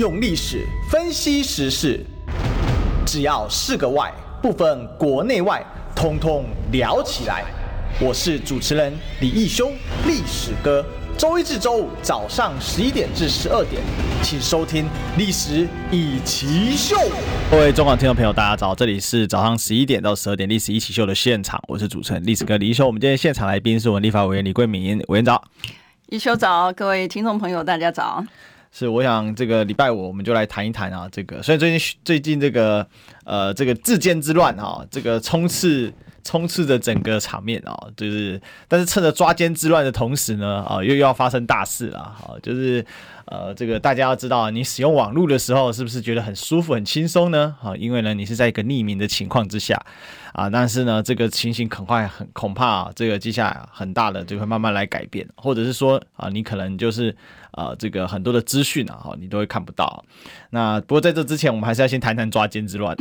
用历史分析时事，只要是个“外”，不分国内外，通通聊起来。我是主持人李义修，历史哥。周一至周五早上十一点至十二点，请收听《历史一奇秀》。各位中广听众朋友，大家早，这里是早上十一点到十二点《历史一起秀》的现场，我是主持人历史哥李义修。我们今天现场来宾是我们立法委员李桂敏委员早，义修早，各位听众朋友大家早。是，我想这个礼拜五我们就来谈一谈啊，这个虽然最近最近这个呃这个治奸之乱啊，这个冲刺冲刺着整个场面啊，就是但是趁着抓奸之乱的同时呢啊，又要发生大事了啊，就是呃这个大家要知道，你使用网络的时候是不是觉得很舒服很轻松呢？啊，因为呢你是在一个匿名的情况之下啊，但是呢这个情形很快很恐怕啊，这个接下来很大的就会慢慢来改变，或者是说啊你可能就是。啊，这个很多的资讯啊，哈，你都会看不到。那不过在这之前，我们还是要先谈谈抓奸之乱。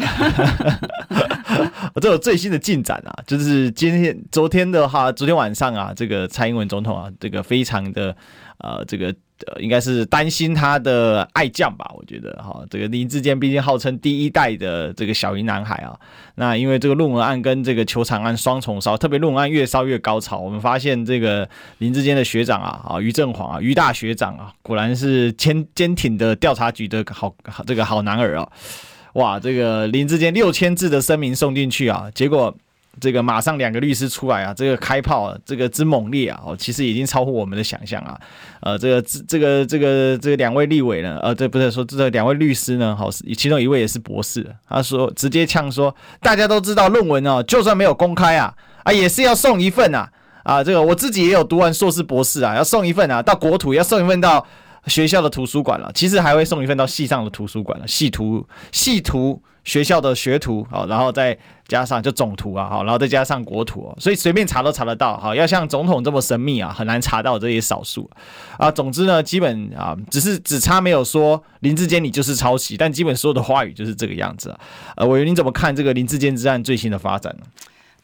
我这有最新的进展啊，就是今天、昨天的话，昨天晚上啊，这个蔡英文总统啊，这个非常的呃，这个。呃，应该是担心他的爱将吧？我觉得哈，这个林志坚毕竟号称第一代的这个小英男孩啊。那因为这个论文案跟这个球场案双重烧，特别论文案越烧越高潮。我们发现这个林志坚的学长啊，啊，于正煌啊，于大学长啊，果然是坚坚挺的调查局的好这个好男儿啊。哇，这个林志坚六千字的声明送进去啊，结果。这个马上两个律师出来啊，这个开炮啊，这个之猛烈啊，哦，其实已经超乎我们的想象啊。呃，这个这这个这个这个两位立委呢，呃，这不是说这两位律师呢，好，其中一位也是博士，他说直接呛说，大家都知道论文哦，就算没有公开啊，啊，也是要送一份啊，啊，这个我自己也有读完硕士博士啊，要送一份啊，到国土要送一份到。学校的图书馆了，其实还会送一份到系上的图书馆了，系图系图学校的学徒啊，然后再加上就总图啊，好，然后再加上国图，所以随便查都查得到，哈，要像总统这么神秘啊，很难查到这些少数啊。总之呢，基本啊，只是只差没有说林志坚你就是抄袭，但基本所有的话语就是这个样子啊。呃，委员你怎么看这个林志坚之案最新的发展呢？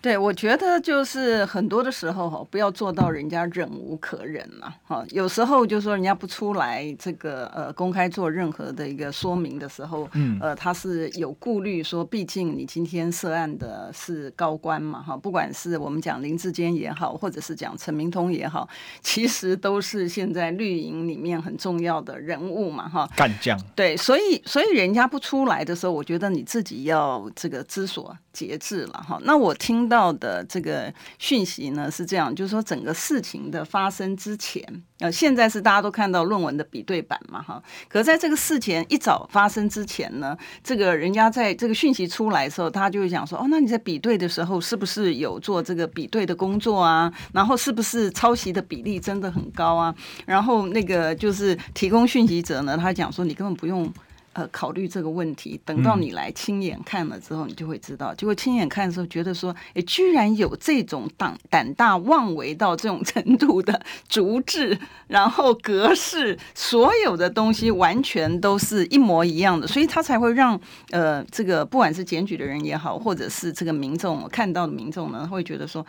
对，我觉得就是很多的时候哈，不要做到人家忍无可忍嘛。哈，有时候就说人家不出来这个呃公开做任何的一个说明的时候，嗯，呃，他是有顾虑说，毕竟你今天涉案的是高官嘛，哈，不管是我们讲林志坚也好，或者是讲陈明通也好，其实都是现在绿营里面很重要的人物嘛，哈，干将。对，所以所以人家不出来的时候，我觉得你自己要这个知所节制了哈。那我听到到的这个讯息呢是这样，就是说整个事情的发生之前，呃，现在是大家都看到论文的比对版嘛哈。可在这个事前一早发生之前呢，这个人家在这个讯息出来的时候，他就会讲说，哦，那你在比对的时候是不是有做这个比对的工作啊？然后是不是抄袭的比例真的很高啊？然后那个就是提供讯息者呢，他讲说你根本不用。呃，考虑这个问题，等到你来亲眼看了之后，你就会知道。结果亲眼看的时候，觉得说，哎，居然有这种胆胆大妄为到这种程度的 逐字，然后格式，所有的东西完全都是一模一样的，所以他才会让呃，这个不管是检举的人也好，或者是这个民众看到的民众呢，会觉得说。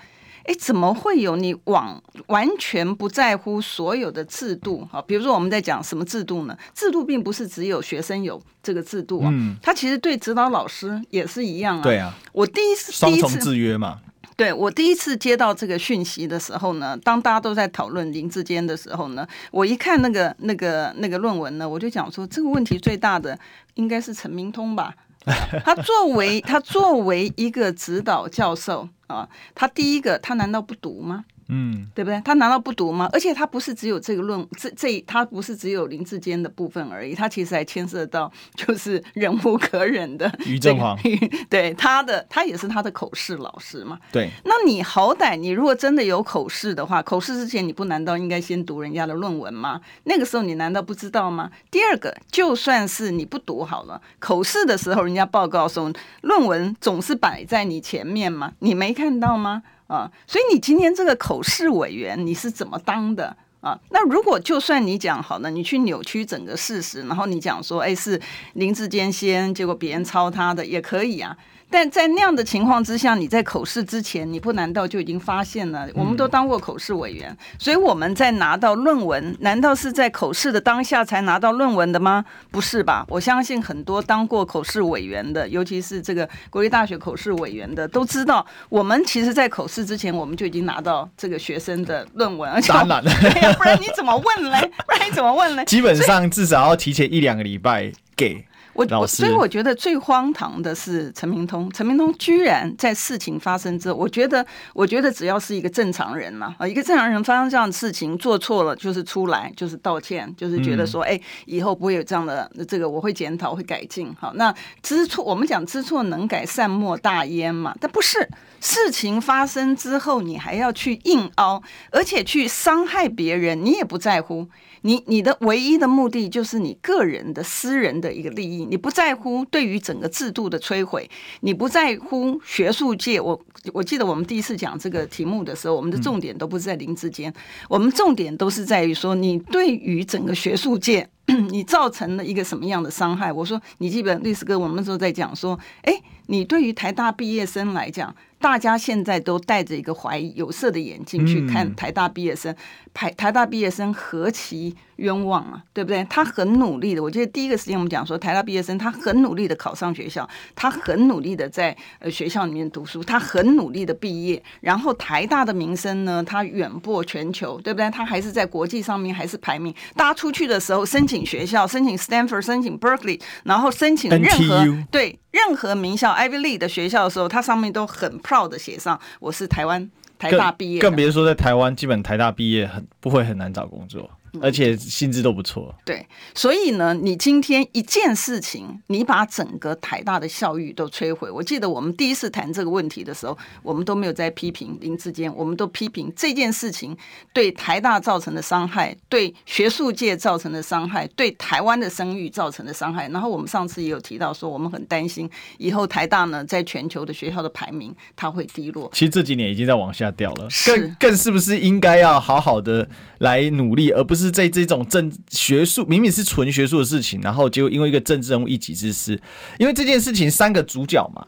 哎，怎么会有你往完全不在乎所有的制度？哈，比如说我们在讲什么制度呢？制度并不是只有学生有这个制度啊，嗯，它其实对指导老师也是一样啊。对啊，我第一次双重制约嘛。对，我第一次接到这个讯息的时候呢，当大家都在讨论林志坚的时候呢，我一看那个那个那个论文呢，我就讲说，这个问题最大的应该是陈明通吧。他作为他作为一个指导教授啊，他第一个他难道不读吗？嗯，对不对？他难道不读吗？而且他不是只有这个论这这，他不是只有林志坚的部分而已，他其实还牵涉到就是忍无可忍的于正煌，对他的他也是他的口试老师嘛。对，那你好歹你如果真的有口试的话，口试之前你不难道应该先读人家的论文吗？那个时候你难道不知道吗？第二个，就算是你不读好了，口试的时候人家报告说论文总是摆在你前面嘛，你没看到吗？啊，所以你今天这个口试委员你是怎么当的啊？那如果就算你讲好了，你去扭曲整个事实，然后你讲说，哎，是林志坚先，结果别人抄他的也可以啊。但在那样的情况之下，你在口试之前，你不难道就已经发现了？我们都当过口试委员，嗯、所以我们在拿到论文，难道是在口试的当下才拿到论文的吗？不是吧？我相信很多当过口试委员的，尤其是这个国立大学口试委员的，都知道，我们其实在口试之前，我们就已经拿到这个学生的论文，而且当然了，不然你怎么问嘞？不然你怎么问嘞？基本上至少要提前一两个礼拜给。我我所以我觉得最荒唐的是陈明通，陈明通居然在事情发生之后，我觉得我觉得只要是一个正常人嘛，啊，一个正常人发生这样的事情做错了，就是出来就是道歉，就是觉得说，哎，以后不会有这样的这个，我会检讨会改进。好，那知错我们讲知错能改善莫大焉嘛，但不是事情发生之后你还要去硬凹，而且去伤害别人，你也不在乎。你你的唯一的目的就是你个人的私人的一个利益，你不在乎对于整个制度的摧毁，你不在乎学术界。我我记得我们第一次讲这个题目的时候，我们的重点都不是在林志坚，我们重点都是在于说你对于整个学术界 你造成了一个什么样的伤害。我说你记得律师哥，我们那时候在讲说，哎，你对于台大毕业生来讲。大家现在都戴着一个怀疑有色的眼镜去看台大毕业生，台台大毕业生何其冤枉啊，对不对？他很努力的，我记得第一个时间我们讲说，台大毕业生他很努力的考上学校，他很努力的在呃学校里面读书，他很努力的毕业，然后台大的名声呢，他远播全球，对不对？他还是在国际上面还是排名，大家出去的时候申请学校，申请 Stanford，申请 Berkeley，然后申请任何对。任何名校 Ivy League 的学校的时候，它上面都很 proud 的写上我是台湾台大毕业，更别说在台湾，基本台大毕业很不会很难找工作。而且薪资都不错。对，所以呢，你今天一件事情，你把整个台大的校誉都摧毁。我记得我们第一次谈这个问题的时候，我们都没有在批评林志坚，我们都批评这件事情对台大造成的伤害，对学术界造成的伤害，对台湾的声誉造成的伤害。然后我们上次也有提到说，我们很担心以后台大呢，在全球的学校的排名它会低落。其实这几年已经在往下掉了，更更是不是应该要好好的来努力，而不是。是在这种政学术明明是纯学术的事情，然后结果因为一个政治人物一己之私，因为这件事情三个主角嘛，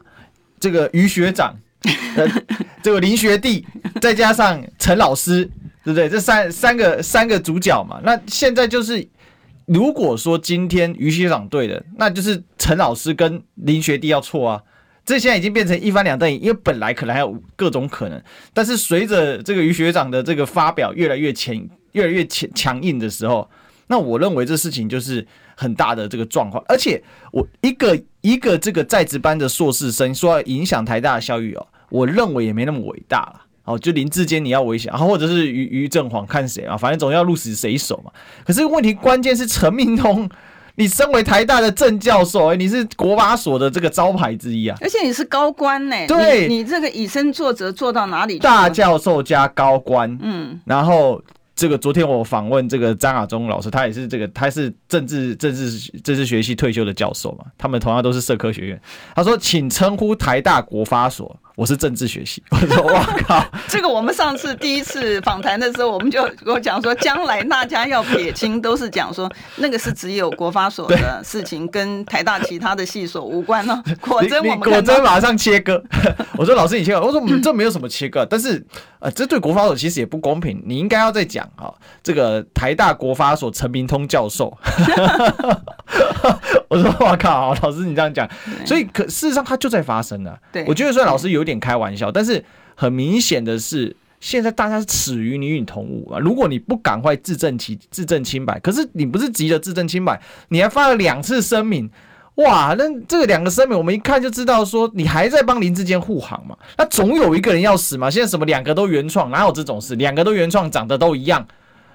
这个于学长、呃、这个林学弟，再加上陈老师，对不对？这三三个三个主角嘛，那现在就是如果说今天于学长对的，那就是陈老师跟林学弟要错啊。这现在已经变成一翻两瞪眼，因为本来可能还有各种可能，但是随着这个于学长的这个发表越来越前。越来越强强硬的时候，那我认为这事情就是很大的这个状况。而且我一个一个这个在职班的硕士生说要影响台大的校誉哦，我认为也没那么伟大了。哦，就林志坚你要危险，然后或者是于于正煌看谁啊，反正总要鹿死谁手嘛。可是问题关键是陈明通，你身为台大的正教授，你是国法所的这个招牌之一啊，而且你是高官呢。对，你，你这个以身作则做到哪里去？大教授加高官，嗯，然后。这个昨天我访问这个张亚中老师，他也是这个，他是政治政治政治学系退休的教授嘛，他们同样都是社科学院。他说，请称呼台大国发所。我是政治学系，我说哇靠，这个我们上次第一次访谈的时候，我们就我讲说，将来大家要撇清，都是讲说 那个是只有国发所的事情，跟台大其他的系所无关哦。果真我们果真马上切割。我说老师你切割，我说我们这没有什么切割，但是呃，这对国发所其实也不公平，你应该要再讲啊，这个台大国发所陈明通教授。我说哇靠，老师你这样讲，所以可事实上它就在发生了。对，我觉得虽然老师有点点开玩笑，但是很明显的是，现在大家是耻于你与你同伍啊！如果你不赶快自证其自证清白，可是你不是急着自证清白，你还发了两次声明，哇！那这两个声明，我们一看就知道说你还在帮林志坚护航嘛？那总有一个人要死嘛？现在什么两个都原创，哪有这种事？两个都原创，长得都一样。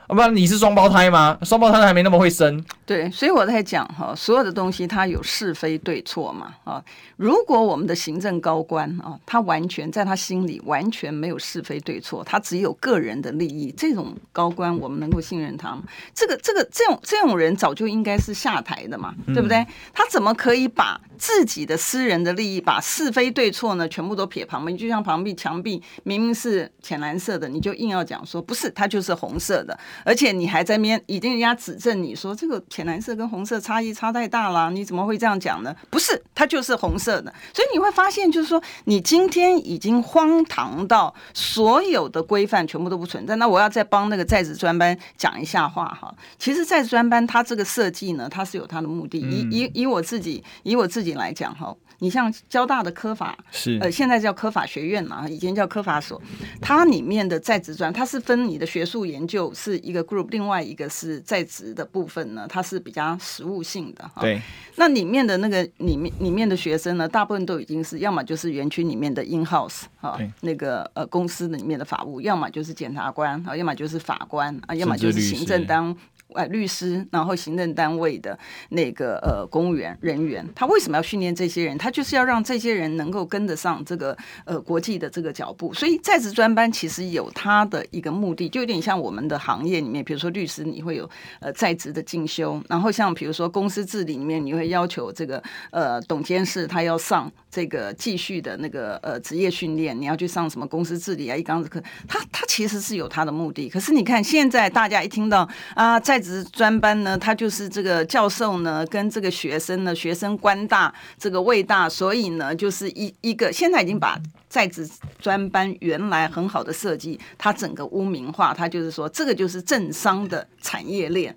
啊，不然你是双胞胎吗？双胞胎还没那么会生。对，所以我在讲哈，所有的东西它有是非对错嘛啊。如果我们的行政高官啊，他完全在他心里完全没有是非对错，他只有个人的利益，这种高官我们能够信任他吗？这个、这个、这种这种人早就应该是下台的嘛，对不对？他怎么可以把自己的私人的利益，把是非对错呢，全部都撇旁边？就像旁边墙壁明明是浅蓝色的，你就硬要讲说不是，它就是红色的。而且你还在面已经人家指正你说这个浅蓝色跟红色差异差太大了，你怎么会这样讲呢？不是，它就是红色的。所以你会发现，就是说你今天已经荒唐到所有的规范全部都不存在。那我要再帮那个在职专班讲一下话哈。其实在职专班它这个设计呢，它是有它的目的。以以以我自己以我自己来讲哈。你像交大的科法是呃，现在叫科法学院嘛，以前叫科法所。它里面的在职专，它是分你的学术研究是一个 group，另外一个是在职的部分呢，它是比较实务性的哈。对，那里面的那个里面里面的学生呢，大部分都已经是要么就是园区里面的 in house 哈，那个呃公司里面的法务，要么就是检察官啊，要么就是法官啊，要么就是行政当。呃，律师，然后行政单位的那个呃公务员人员，他为什么要训练这些人？他就是要让这些人能够跟得上这个呃国际的这个脚步。所以在职专班其实有他的一个目的，就有点像我们的行业里面，比如说律师，你会有呃在职的进修，然后像比如说公司治理里面，你会要求这个呃董监事他要上这个继续的那个呃职业训练，你要去上什么公司治理啊一纲子课，他他其实是有他的目的。可是你看现在大家一听到啊在职专班呢，他就是这个教授呢，跟这个学生呢，学生官大，这个位大，所以呢，就是一一个现在已经把在职专班原来很好的设计，它整个污名化，他就是说这个就是政商的产业链。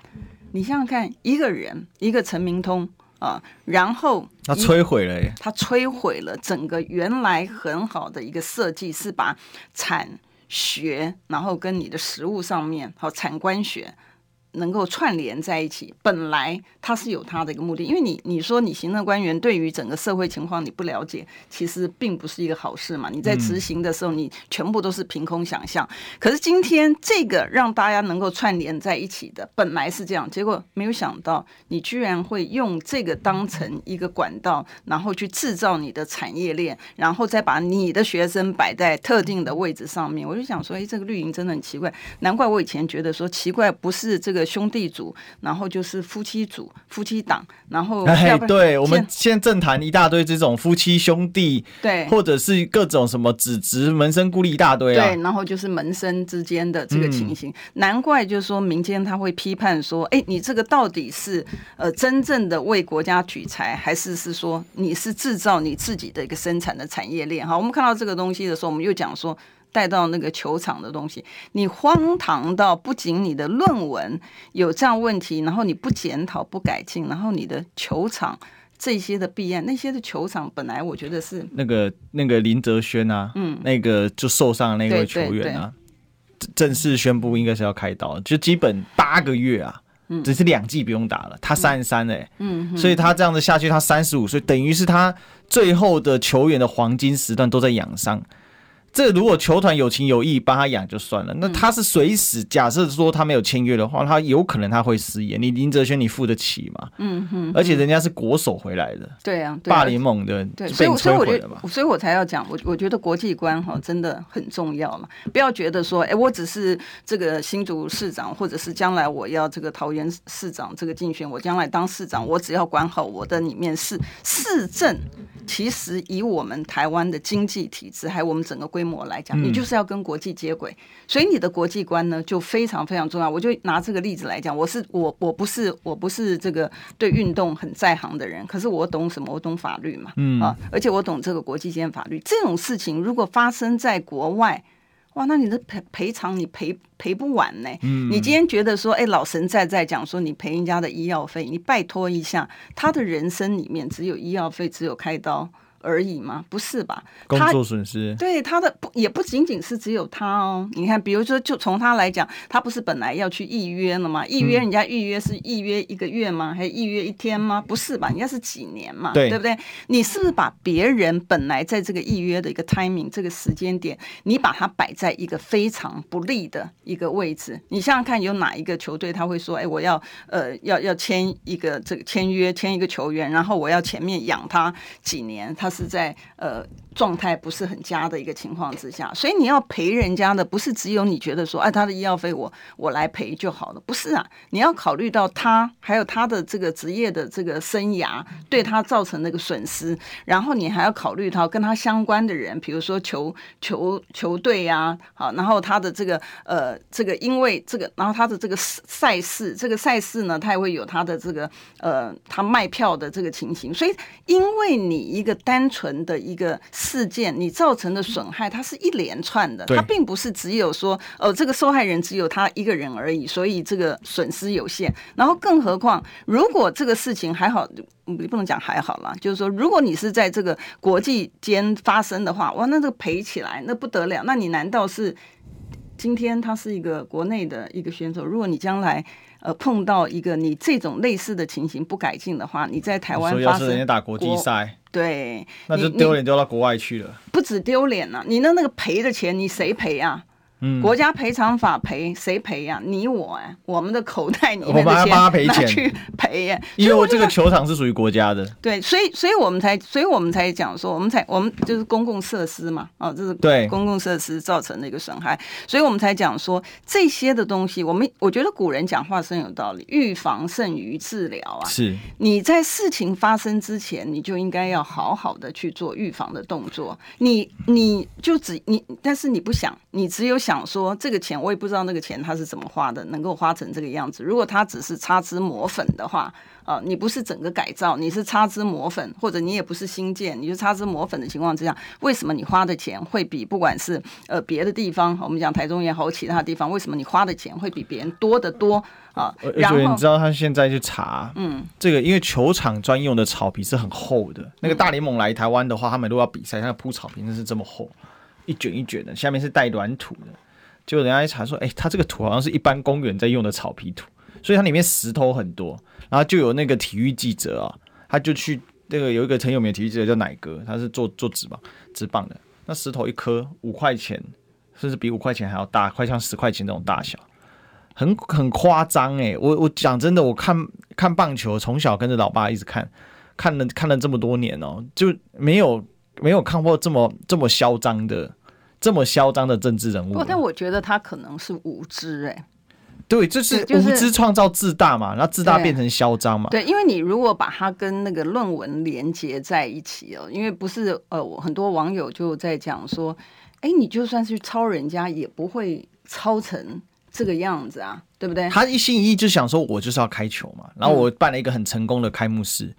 你想想看，一个人，一个陈明通啊，然后他摧毁了，他摧毁了整个原来很好的一个设计，是把产学，然后跟你的实物上面，好产官学。能够串联在一起，本来它是有它的一个目的，因为你你说你行政官员对于整个社会情况你不了解，其实并不是一个好事嘛。你在执行的时候，你全部都是凭空想象。可是今天这个让大家能够串联在一起的，本来是这样，结果没有想到你居然会用这个当成一个管道，然后去制造你的产业链，然后再把你的学生摆在特定的位置上面。我就想说，哎，这个绿营真的很奇怪，难怪我以前觉得说奇怪，不是这个。兄弟组，然后就是夫妻组、夫妻档，然后 哎，对，我们现在政坛一大堆这种夫妻兄弟，对，或者是各种什么子侄门生孤立一大堆啊，对，然后就是门生之间的这个情形，嗯、难怪就是说民间他会批判说，哎，你这个到底是呃真正的为国家取材，还是是说你是制造你自己的一个生产的产业链？哈，我们看到这个东西的时候，我们又讲说。带到那个球场的东西，你荒唐到不仅你的论文有这样问题，然后你不检讨不改进，然后你的球场这些的弊案，那些的球场本来我觉得是那个那个林哲轩啊，嗯，那个就受伤的那位球员啊，正式宣布应该是要开刀，就基本八个月啊，只是两季不用打了，他三十三哎，嗯，所以他这样子下去，他三十五岁，等于是他最后的球员的黄金时段都在养伤。这如果球团有情有义帮他养就算了，那他是随时假设说他没有签约的话，他有可能他会失业。你林哲轩你付得起吗？嗯哼，而且人家是国手回来的，对啊，霸联盟的，对，所以所以我觉得，所以我才要讲，我我觉得国际观哈真的很重要嘛，不要觉得说，哎，我只是这个新竹市长，或者是将来我要这个桃园市长这个竞选，我将来当市长，我只要管好我的里面市市政。其实以我们台湾的经济体制，还有我们整个规模来讲，你就是要跟国际接轨，所以你的国际观呢就非常非常重要。我就拿这个例子来讲，我是我我不是我不是这个对运动很在行的人，可是我懂什么？我懂法律嘛，嗯啊，而且我懂这个国际间法律。这种事情如果发生在国外。哇，那你的赔赔偿你赔赔不完呢？嗯，你今天觉得说，哎，老神在在讲说你赔人家的医药费，你拜托一下，他的人生里面只有医药费，只有开刀。而已吗？不是吧？工作损失对他的不也不仅仅是只有他哦。你看，比如说，就从他来讲，他不是本来要去预约了吗？预约人家预约是预约一个月吗？还是预约一天吗？不是吧？人家是几年嘛？对，对不对？你是不是把别人本来在这个预约的一个 timing 这个时间点，你把它摆在一个非常不利的一个位置？你想想看，有哪一个球队他会说：“哎，我要呃要要签一个这个签约签一个球员，然后我要前面养他几年，他是。”在呃状态不是很佳的一个情况之下，所以你要赔人家的不是只有你觉得说，哎，他的医药费我我来赔就好了，不是啊，你要考虑到他还有他的这个职业的这个生涯对他造成那个损失，然后你还要考虑到跟他相关的人，比如说球球球队呀，好，然后他的这个呃这个因为这个，然后他的这个赛事，这个赛事呢，他也会有他的这个呃他卖票的这个情形，所以因为你一个单纯的一个事件，你造成的损害，它是一连串的，它并不是只有说呃这个受害人只有他一个人而已，所以这个损失有限。然后更何况，如果这个事情还好，你不能讲还好啦，就是说，如果你是在这个国际间发生的话，哇，那这个赔起来那不得了，那你难道是？今天他是一个国内的一个选手，如果你将来呃碰到一个你这种类似的情形不改进的话，你在台湾发生，人家打国际赛，对，那就丢脸丢到国外去了。不止丢脸了，你那那个赔的钱，你谁赔啊？嗯，国家赔偿法赔谁赔呀？你我哎，我们的口袋里面的钱拿去赔呀。因为我这个球场是属于国家的。对，所以所以我们才，所以我们才讲说，我们才我们就是公共设施嘛，哦，这是对公共设施造成的一个损害，所以我们才讲说这些的东西，我们我觉得古人讲话深有道理，预防胜于治疗啊。是，你在事情发生之前，你就应该要好好的去做预防的动作。你你就只你，但是你不想，你只有。想说这个钱，我也不知道那个钱他是怎么花的，能够花成这个样子。如果他只是擦脂抹粉的话，啊，你不是整个改造，你是擦脂抹粉，或者你也不是新建，你就擦脂抹粉的情况之下，为什么你花的钱会比不管是呃别的地方，我们讲台中也好，其他地方，为什么你花的钱会比别人多得多啊？然后你知道他现在去查，嗯，这个因为球场专用的草皮是很厚的，那个大联盟来台湾的话，他们如果要比赛，他铺草皮那是这么厚。一卷一卷的，下面是带软土的，就人家一查说，哎、欸，它这个土好像是一般公园在用的草皮土，所以它里面石头很多。然后就有那个体育记者啊，他就去那个有一个很有名的体育记者叫奶哥，他是做做纸棒纸棒的。那石头一颗五块钱，甚至比五块钱还要大，快像十块钱那种大小，很很夸张哎。我我讲真的，我看看棒球，从小跟着老爸一直看，看了看了这么多年哦，就没有没有看过这么这么嚣张的。这么嚣张的政治人物，不，但我觉得他可能是无知哎、欸。对，就是无知创造自大嘛，然后自大变成嚣张嘛。对，因为你如果把它跟那个论文连接在一起哦，因为不是呃，很多网友就在讲说，哎，你就算是抄人家，也不会抄成这个样子啊，对不对？他一心一意就想说，我就是要开球嘛，然后我办了一个很成功的开幕式。嗯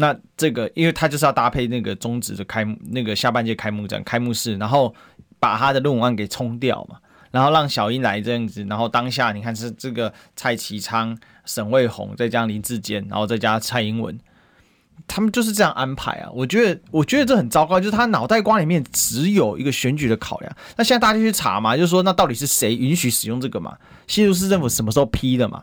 那这个，因为他就是要搭配那个中职的开幕，那个下半届开幕战开幕式，然后把他的论文案给冲掉嘛，然后让小英来这样子，然后当下你看是这个蔡其昌、沈卫红，再加林志坚，然后再加蔡英文，他们就是这样安排啊。我觉得，我觉得这很糟糕，就是他脑袋瓜里面只有一个选举的考量。那现在大家去查嘛，就是说那到底是谁允许使用这个嘛？新竹市政府什么时候批的嘛？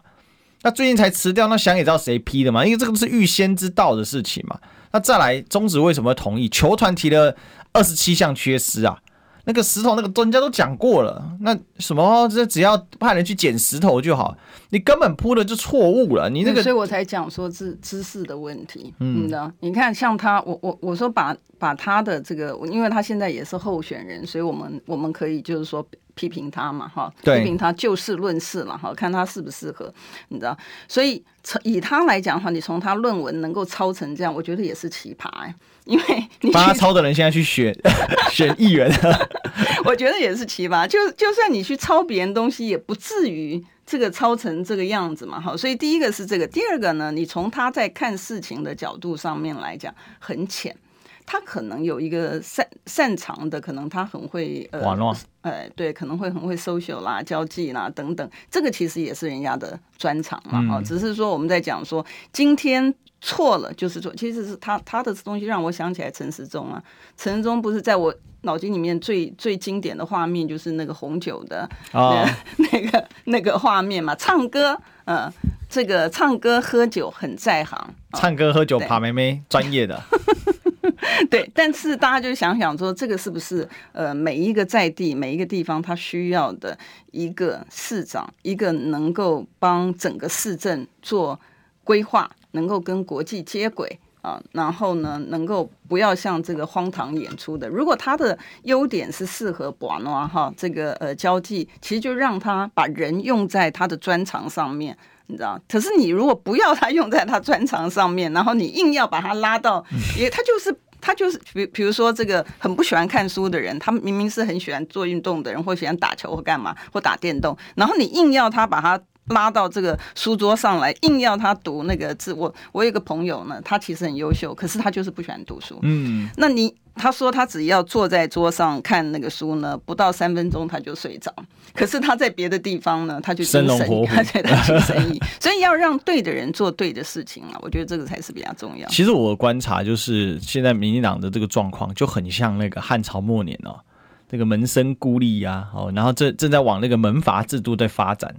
那最近才辞掉，那想也知道谁批的嘛？因为这个是预先知道的事情嘛。那再来，中止为什么同意？球团提了二十七项缺失啊，那个石头那个专家都讲过了。那什么，这只要派人去捡石头就好，你根本铺的就错误了。你那个，所以我才讲说知知识的问题。嗯，的，你看像他，我我我说把把他的这个，因为他现在也是候选人，所以我们我们可以就是说。批评他嘛，哈，批评他就事论事了，哈，看他适不适合，你知道？所以从以他来讲的话，你从他论文能够抄成这样，我觉得也是奇葩哎，因为你帮他抄的人现在去选 选议员，我觉得也是奇葩。就就算你去抄别人东西，也不至于这个抄成这个样子嘛，哈。所以第一个是这个，第二个呢，你从他在看事情的角度上面来讲，很浅。他可能有一个擅擅长的，可能他很会呃，呃，对，可能会很会 social 啦、交际啦等等，这个其实也是人家的专长嘛，哦、嗯，只是说我们在讲说今天错了就是错，其实是他他的东西让我想起来陈时中啊，陈时中不是在我脑筋里面最最经典的画面就是那个红酒的、哦、那个那个画面嘛，唱歌，嗯，这个唱歌喝酒很在行，唱歌喝酒爬妹妹 专业的。对，但是大家就想想说，这个是不是呃每一个在地每一个地方他需要的一个市长，一个能够帮整个市政做规划，能够跟国际接轨啊，然后呢，能够不要像这个荒唐演出的。如果他的优点是适合博诺哈，这个呃交际，其实就让他把人用在他的专长上面，你知道？可是你如果不要他用在他专长上面，然后你硬要把他拉到，也他就是他就是，比比如说这个很不喜欢看书的人，他明明是很喜欢做运动的人，或喜欢打球或干嘛或打电动，然后你硬要他把他。拉到这个书桌上来，硬要他读那个字。我我有一个朋友呢，他其实很优秀，可是他就是不喜欢读书。嗯，那你他说他只要坐在桌上看那个书呢，不到三分钟他就睡着。可是他在别的地方呢，他就精神，他在他精神奕奕。所以要让对的人做对的事情啊，我觉得这个才是比较重要。其实我的观察就是，现在民进党的这个状况就很像那个汉朝末年哦，那个门生孤立呀，哦，然后正正在往那个门阀制度在发展。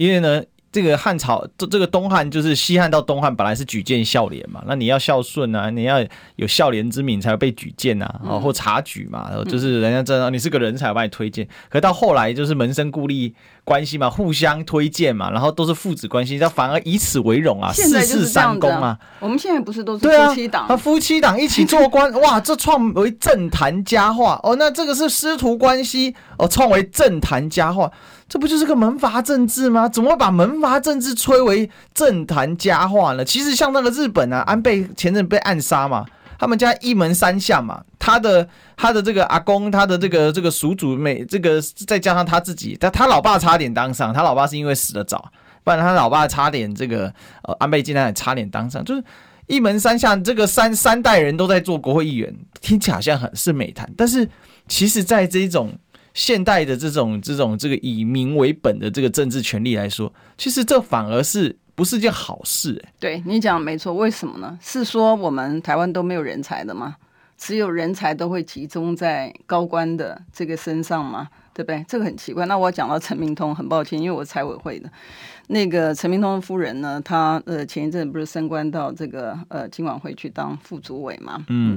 因为呢，这个汉朝这这个东汉就是西汉到东汉本来是举荐孝廉嘛，那你要孝顺啊，你要有孝廉之名才会被举荐啊，哦、或察举嘛，然后就是人家知道你是个人才把你推荐。可到后来就是门生故吏关系嘛，互相推荐嘛，然后都是父子关系，他反而以此为荣啊，四世三公啊。我们现在不是都是夫妻档？啊，夫妻档一起做官，哇，这创为政坛佳话哦。那这个是师徒关系哦，创为政坛佳话。这不就是个门阀政治吗？怎么会把门阀政治吹为政坛佳话呢？其实像那个日本啊，安倍前阵被暗杀嘛，他们家一门三下嘛，他的他的这个阿公，他的这个这个叔祖妹，这个再加上他自己，他他老爸差点当上，他老爸是因为死得早，不然他老爸差点这个呃安倍晋三也差点当上，就是一门三下，这个三三代人都在做国会议员，听起来好像很是美谈，但是其实在这一种。现代的这种这种这个以民为本的这个政治权利来说，其实这反而是不是件好事欸？对你讲没错，为什么呢？是说我们台湾都没有人才的吗？只有人才都会集中在高官的这个身上吗？对不对？这个很奇怪。那我讲到陈明通，很抱歉，因为我是财委会的。那个陈明通夫人呢，她呃前一阵不是升官到这个呃金管会去当副主委嘛？嗯，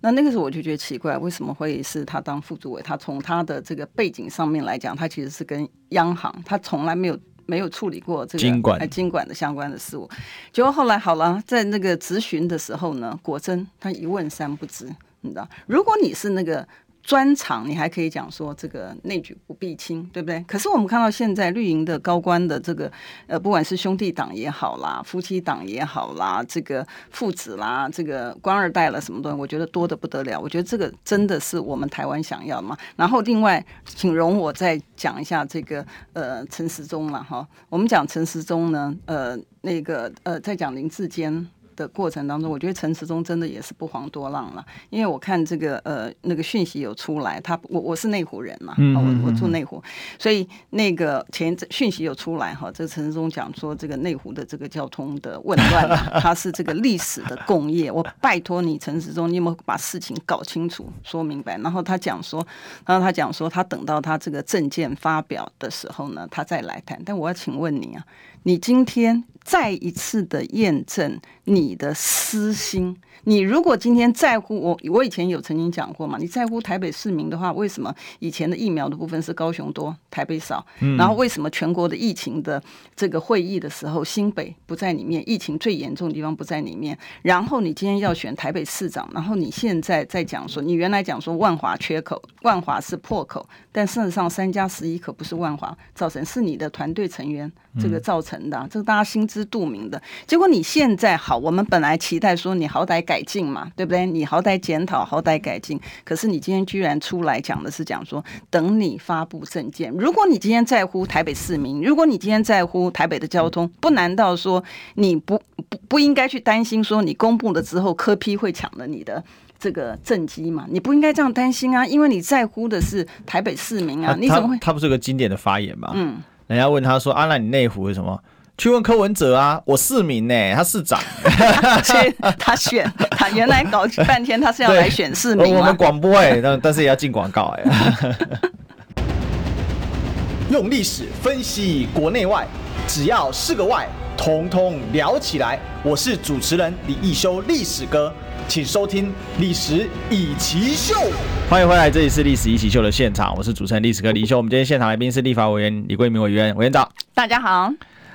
那那个时候我就觉得奇怪，为什么会是她当副主委？她从她的这个背景上面来讲，她其实是跟央行，她从来没有没有处理过这个金管金管的相关的事务。结果后来好了，在那个质询的时候呢，果真他一问三不知，你知道？如果你是那个。专长，你还可以讲说这个内举不避亲，对不对？可是我们看到现在绿营的高官的这个呃，不管是兄弟党也好啦，夫妻党也好啦，这个父子啦，这个官二代了什么东西，我觉得多得不得了。我觉得这个真的是我们台湾想要的吗？然后另外，请容我再讲一下这个呃陈时中了哈。我们讲陈时中呢，呃那个呃在讲林志坚。的过程当中，我觉得陈时中真的也是不遑多让了，因为我看这个呃那个讯息有出来，他我我是内湖人嘛，嗯嗯嗯我我住内湖，所以那个前讯息有出来哈，这陈时中讲说这个内湖的这个交通的紊乱，他是这个历史的共业，我拜托你陈时中，你有没有把事情搞清楚说明白？然后他讲说，然后他讲说他等到他这个证件发表的时候呢，他再来谈。但我要请问你啊。你今天再一次的验证你的私心。你如果今天在乎我，我以前有曾经讲过嘛，你在乎台北市民的话，为什么以前的疫苗的部分是高雄多，台北少？然后为什么全国的疫情的这个会议的时候，新北不在里面，疫情最严重的地方不在里面？然后你今天要选台北市长，然后你现在在讲说，你原来讲说万华缺口，万华是破口，但事实上三加十一可不是万华造成，是你的团队成员这个造成的，这个大家心知肚明的。结果你现在好，我们本来期待说你好歹改。改进嘛，对不对？你好歹检讨，好歹改进。可是你今天居然出来讲的是讲说，等你发布证件。如果你今天在乎台北市民，如果你今天在乎台北的交通，不难道说你不不不应该去担心说你公布了之后，柯批会抢了你的这个政绩嘛？你不应该这样担心啊，因为你在乎的是台北市民啊。你怎么会？他，不是个经典的发言吗？嗯，人家问他说：“啊，那你内湖为什么？”去问柯文哲啊，我市民呢、欸，他市长，所以他选他原来搞半天他是要来选市民。我们广播哎、欸，但但是也要进广告哎、欸。用历史分析国内外，只要是个“外”，统统聊起来。我是主持人李一修，历史哥，请收听《历史易起秀》。欢迎回来，这里是《历史易起秀》的现场，我是主持人历史哥李易修。我们今天现场来宾是立法委员李桂明委员，委员长。大家好。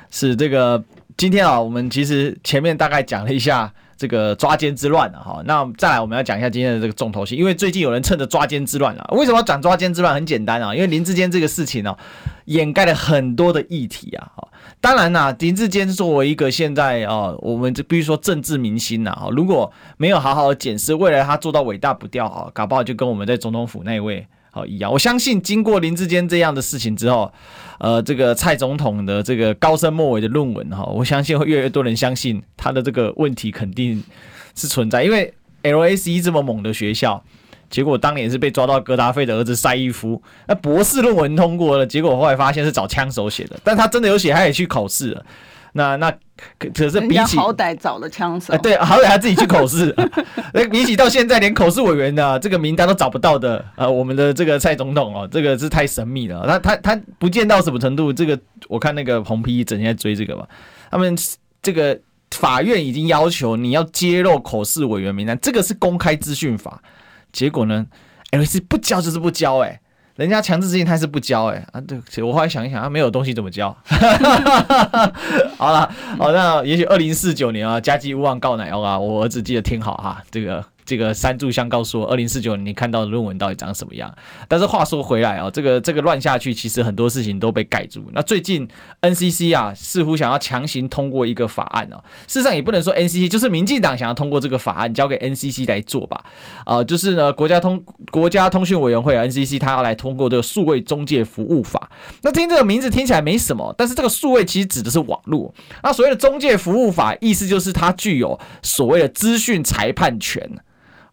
是这个，今天啊，我们其实前面大概讲了一下这个抓奸之乱了哈。那再来，我们要讲一下今天的这个重头戏，因为最近有人趁着抓奸之乱啊，为什么要讲抓奸之乱？很简单啊，因为林志坚这个事情呢，掩盖了很多的议题啊。哈，当然啦，林志坚作为一个现在啊，我们这必须说政治明星呐，哈，如果没有好好的检视，未来他做到伟大不掉啊，搞不好就跟我们在总统府那位。好一样，我相信经过林志坚这样的事情之后，呃，这个蔡总统的这个高深莫测的论文哈，我相信会越来越多人相信他的这个问题肯定是存在，因为 LSE 这么猛的学校，结果当年是被抓到戈达费的儿子赛义夫，那博士论文通过了，结果后来发现是找枪手写的，但他真的有写，他也去考试了。那那可可是比起好歹找了枪手，哎，对，好歹他自己去口试。那 比起到现在连口试委员的这个名单都找不到的，呃，我们的这个蔡总统哦，这个是太神秘了。他他他不见到什么程度？这个我看那个红皮整天在追这个嘛。他们这个法院已经要求你要揭露口试委员名单，这个是公开资讯法。结果呢，LSE 不交就是不交，哎。人家强制执行，他是不交哎、啊！对，我后来想一想，他没有东西怎么交？好了，好，那也许二零四九年啊，家祭勿忘告乃翁啊，我儿子记得听好哈，这个。这个三炷香告诉我，二零四九你看到的论文到底长什么样？但是话说回来啊，这个这个乱下去，其实很多事情都被盖住。那最近 NCC 啊，似乎想要强行通过一个法案哦。事实上也不能说 NCC，就是民进党想要通过这个法案，交给 NCC 来做吧。啊，就是呢，国家通国家通讯委员会 NCC，他要来通过这个数位中介服务法。那听这个名字听起来没什么，但是这个数位其实指的是网络。那所谓的中介服务法，意思就是它具有所谓的资讯裁判权。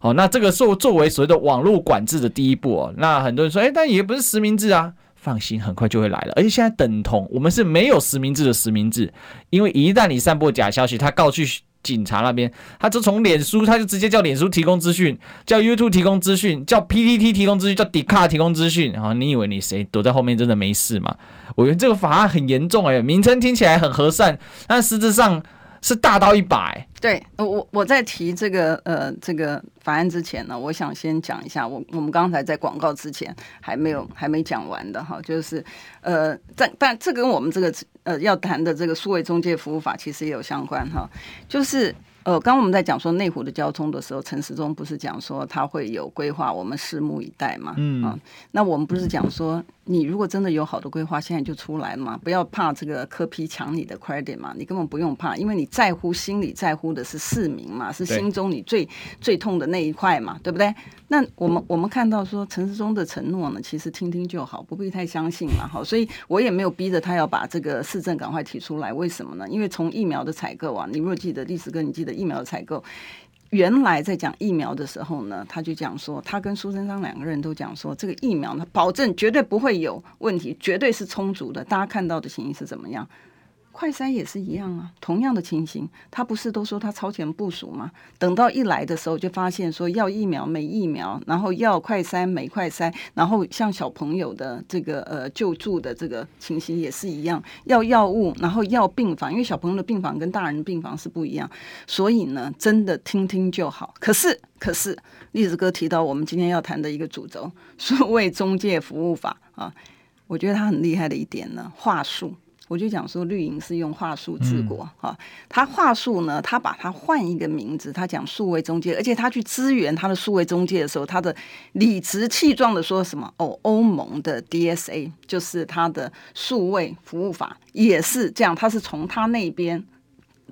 哦，那这个作作为所谓的网络管制的第一步哦，那很多人说，哎，但也不是实名制啊，放心，很快就会来了，而且现在等同我们是没有实名制的实名制，因为一旦你散播假消息，他告去警察那边，他就从脸书，他就直接叫脸书提供资讯，叫 YouTube 提供资讯，叫 PTT 提供资讯，叫 d i c a 提供资讯，啊，你以为你谁躲在后面真的没事吗？我觉得这个法案很严重哎，名称听起来很和善，但实质上。是大到一百。对，我我在提这个呃这个法案之前呢，我想先讲一下，我我们刚才在广告之前还没有还没讲完的哈，就是呃但但这跟我们这个呃要谈的这个数位中介服务法其实也有相关哈，就是。呃，刚刚我们在讲说内湖的交通的时候，陈时中不是讲说他会有规划，我们拭目以待嘛。嗯啊，那我们不是讲说，你如果真的有好的规划，现在就出来嘛，不要怕这个科批抢你的 credit 嘛，你根本不用怕，因为你在乎心里在乎的是市民嘛，是心中你最最痛的那一块嘛，对不对？那我们我们看到说陈世忠的承诺呢，其实听听就好，不必太相信嘛。好，所以我也没有逼着他要把这个市政赶快提出来。为什么呢？因为从疫苗的采购啊，你如果记得历史哥，你记得疫苗的采购，原来在讲疫苗的时候呢，他就讲说，他跟苏贞昌两个人都讲说，这个疫苗呢，保证绝对不会有问题，绝对是充足的。大家看到的情形是怎么样？快筛也是一样啊，同样的情形，他不是都说他超前部署吗？等到一来的时候，就发现说要疫苗没疫苗，然后要快筛没快筛，然后像小朋友的这个呃救助的这个情形也是一样，要药物，然后要病房，因为小朋友的病房跟大人的病房是不一样，所以呢，真的听听就好。可是，可是，栗子哥提到我们今天要谈的一个主轴，数位中介服务法啊，我觉得他很厉害的一点呢，话术。我就讲说绿营是用话术治国哈，他话术呢，他把它换一个名字，他讲数位中介，而且他去支援他的数位中介的时候，他的理直气壮的说什么？哦，欧盟的 DSA 就是他的数位服务法也是这样，他是从他那边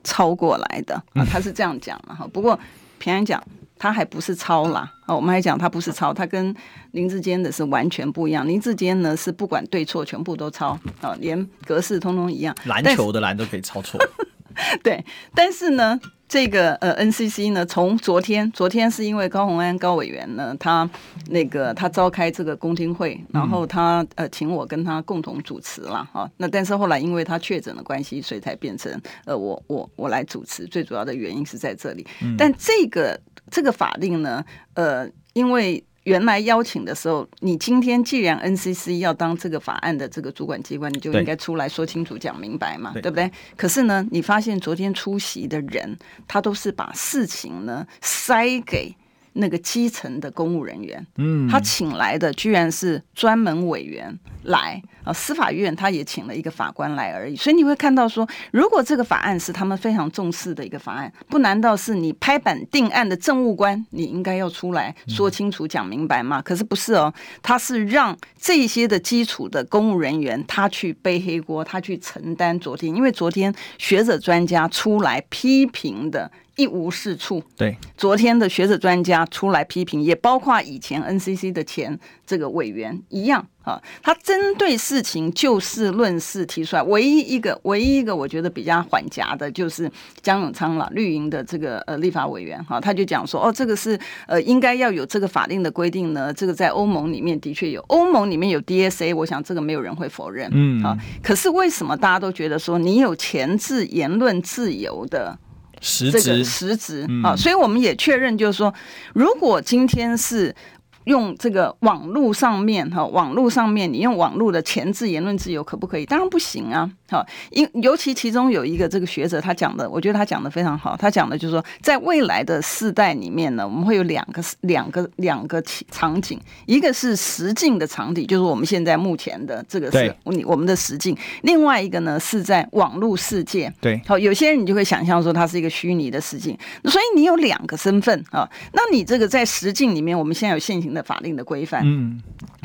抄过来的啊，他是这样讲的哈。不过平安讲。他还不是抄啦，哦，我们还讲他不是抄，他跟林志坚的是完全不一样。林志坚呢是不管对错，全部都抄啊，连格式通通一样。篮球的篮都可以抄错。对，但是呢，这个呃 NCC 呢，从昨天，昨天是因为高虹安高委员呢，他那个他召开这个公听会，然后他呃请我跟他共同主持了哈。那但是后来因为他确诊的关系，所以才变成呃我我我来主持。最主要的原因是在这里，但这个。这个法令呢，呃，因为原来邀请的时候，你今天既然 NCC 要当这个法案的这个主管机关，你就应该出来说清楚、讲明白嘛，对，对不对？可是呢，你发现昨天出席的人，他都是把事情呢塞给那个基层的公务人员，嗯，他请来的居然是专门委员来啊，司法院他也请了一个法官来而已，所以你会看到说，如果这个法案是他们非常重视的一个法案，不难道是你拍板定案的政务官，你应该要出来说清楚、讲明白吗？可是不是哦，他是让这些的基础的公务人员他去背黑锅，他去承担。昨天，因为昨天学者专家出来批评的。一无是处。对，昨天的学者专家出来批评，也包括以前 NCC 的前这个委员一样啊。他针对事情就事论事提出来，唯一一个唯一一个我觉得比较缓颊的，就是江永昌了，绿营的这个呃立法委员哈，他就讲说哦，这个是呃应该要有这个法令的规定呢。这个在欧盟里面的确有，欧盟里面有 DSA，我想这个没有人会否认。嗯，啊，可是为什么大家都觉得说你有前置言论自由的？实质实质啊，所以我们也确认，就是说，如果今天是。用这个网络上面哈，网络上面你用网络的前置言论自由可不可以？当然不行啊！好，因尤其其中有一个这个学者他讲的，我觉得他讲的非常好。他讲的就是说，在未来的世代里面呢，我们会有两个两个两个场景，一个是实境的场景，就是我们现在目前的这个是我们的实境；另外一个呢是在网络世界。对，好，有些人你就会想象说它是一个虚拟的实境，所以你有两个身份啊。那你这个在实境里面，我们现在有现行的法令的规范，嗯，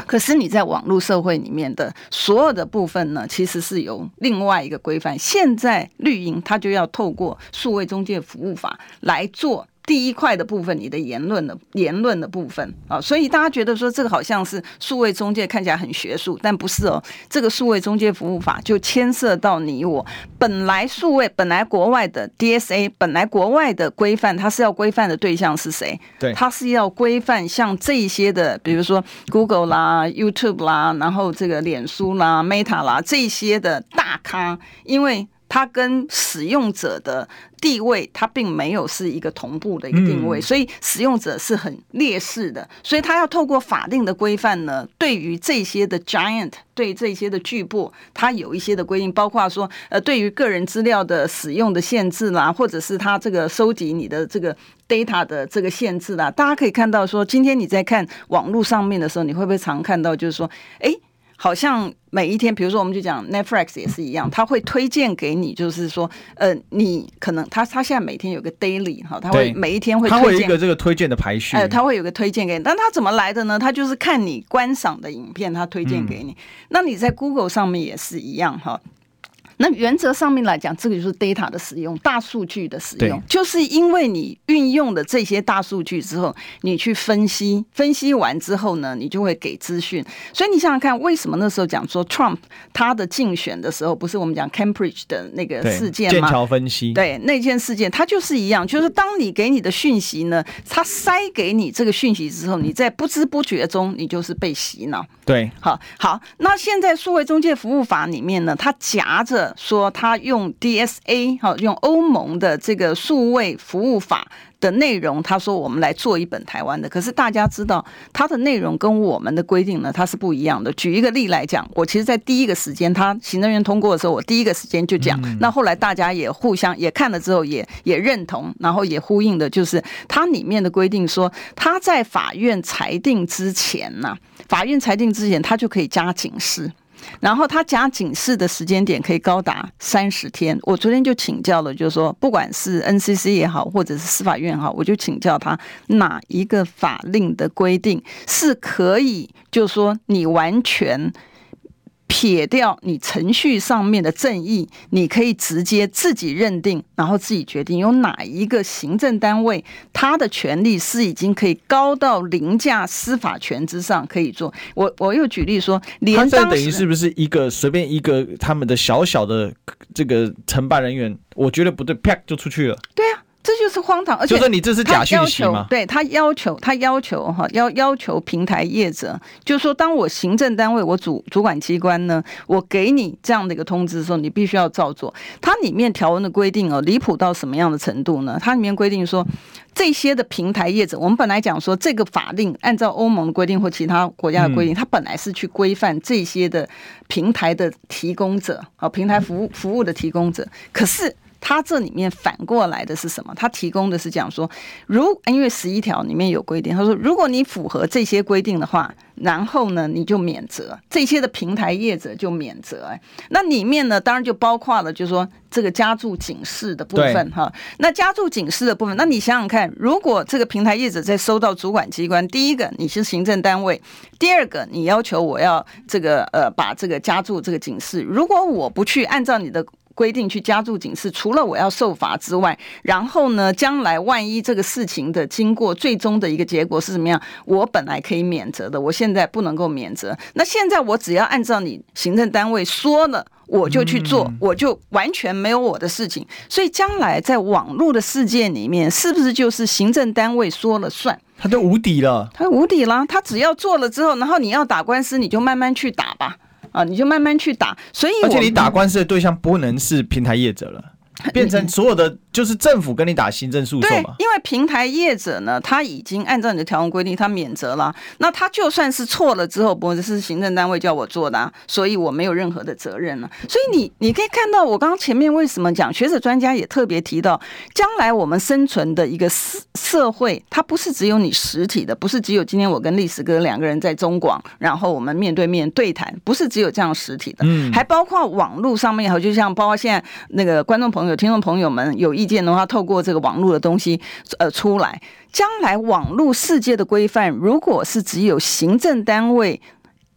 可是你在网络社会里面的所有的部分呢，其实是由另另外一个规范。现在绿营他就要透过数位中介服务法来做。第一块的部分，你的言论的言论的部分啊，所以大家觉得说这个好像是数位中介看起来很学术，但不是哦。这个数位中介服务法就牵涉到你我。本来数位本来国外的 DSA 本来国外的规范，它是要规范的对象是谁？对，它是要规范像这些的，比如说 Google 啦、YouTube 啦，然后这个脸书啦、Meta 啦这些的大咖，因为。它跟使用者的地位，它并没有是一个同步的一个定位，所以使用者是很劣势的。所以它要透过法定的规范呢，对于这些的 giant，对这些的巨擘，它有一些的规定，包括说，呃，对于个人资料的使用的限制啦，或者是它这个收集你的这个 data 的这个限制啦。大家可以看到说，今天你在看网络上面的时候，你会不会常看到，就是说，哎。好像每一天，比如说，我们就讲 Netflix 也是一样，他会推荐给你，就是说，呃，你可能他他现在每天有个 daily 哈，他会每一天会推荐，他会有一个这个推荐的排序，呃，他会有个推荐给你，但他怎么来的呢？他就是看你观赏的影片，他推荐给你。嗯、那你在 Google 上面也是一样哈。那原则上面来讲，这个就是 data 的使用，大数据的使用，就是因为你运用了这些大数据之后，你去分析，分析完之后呢，你就会给资讯。所以你想想看，为什么那时候讲说 Trump 他的竞选的时候，不是我们讲 Cambridge 的那个事件吗？剑桥分析，对，那件事件，它就是一样，就是当你给你的讯息呢，他塞给你这个讯息之后，你在不知不觉中，你就是被洗脑。对，好，好，那现在数位中介服务法里面呢，它夹着。说他用 DSA 哈，用欧盟的这个数位服务法的内容，他说我们来做一本台湾的。可是大家知道，它的内容跟我们的规定呢，它是不一样的。举一个例来讲，我其实在第一个时间，他行政院通过的时候，我第一个时间就讲。那后来大家也互相也看了之后，也也认同，然后也呼应的，就是它里面的规定说，他在法院裁定之前呐，法院裁定之前，他就可以加警示。然后他加警示的时间点可以高达三十天。我昨天就请教了，就是说，不管是 NCC 也好，或者是司法院也好，我就请教他哪一个法令的规定是可以，就是说你完全。撇掉你程序上面的正义，你可以直接自己认定，然后自己决定有哪一个行政单位，他的权力是已经可以高到凌驾司法权之上可以做。我我又举例说，连当等于是不是一个随便一个他们的小小的这个承办人员，我觉得不对，啪就出去了。对啊。是荒唐，而且就是你这是假讯息吗？对，他要求，他要求哈，要要求平台业者，就是说，当我行政单位，我主主管机关呢，我给你这样的一个通知的时候，你必须要照做。它里面条文的规定哦，离谱到什么样的程度呢？它里面规定说，这些的平台业者，我们本来讲说，这个法令按照欧盟的规定或其他国家的规定，它本来是去规范这些的平台的提供者啊，平台服务服务的提供者，可是。它这里面反过来的是什么？它提供的是讲说，如因为十一条里面有规定，他说如果你符合这些规定的话，然后呢你就免责，这些的平台业者就免责。哎，那里面呢当然就包括了，就是说这个加注警示的部分哈。那加注警示的部分，那你想想看，如果这个平台业者在收到主管机关，第一个你是行政单位，第二个你要求我要这个呃把这个加注这个警示，如果我不去按照你的。规定去加注警示，除了我要受罚之外，然后呢，将来万一这个事情的经过最终的一个结果是怎么样，我本来可以免责的，我现在不能够免责。那现在我只要按照你行政单位说了，我就去做，我就完全没有我的事情。所以将来在网络的世界里面，是不是就是行政单位说了算？他就无底了，他无底了，他只要做了之后，然后你要打官司，你就慢慢去打吧。啊，你就慢慢去打，所以而且你打官司的对象不能是平台业者了，变成所有的。就是政府跟你打行政诉讼嘛？对，因为平台业者呢，他已经按照你的条文规定，他免责了。那他就算是错了之后，不是行政单位叫我做的，啊，所以我没有任何的责任了。所以你你可以看到，我刚刚前面为什么讲学者专家也特别提到，将来我们生存的一个社社会，它不是只有你实体的，不是只有今天我跟历史哥两个人在中广，然后我们面对面对谈，不是只有这样实体的，嗯，还包括网络上面，还有就像包括现在那个观众朋友、有听众朋友们有意见的话，透过这个网络的东西，呃，出来，将来网络世界的规范，如果是只有行政单位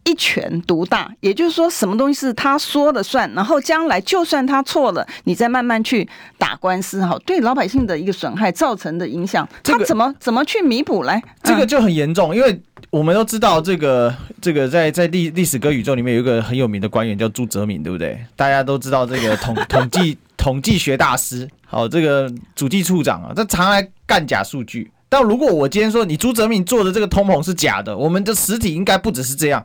一权独大，也就是说，什么东西是他说了算，然后将来就算他错了，你再慢慢去打官司，哈，对老百姓的一个损害造成的影响，他怎么怎么去弥补来？这个就很严重，因为我们都知道，这个这个在在历历史歌宇宙里面有一个很有名的官员叫朱泽敏，对不对？大家都知道这个 统统计。统计学大师，好，这个主计处长啊，他常来干假数据。但如果我今天说你朱泽敏做的这个通膨是假的，我们的实体应该不只是这样。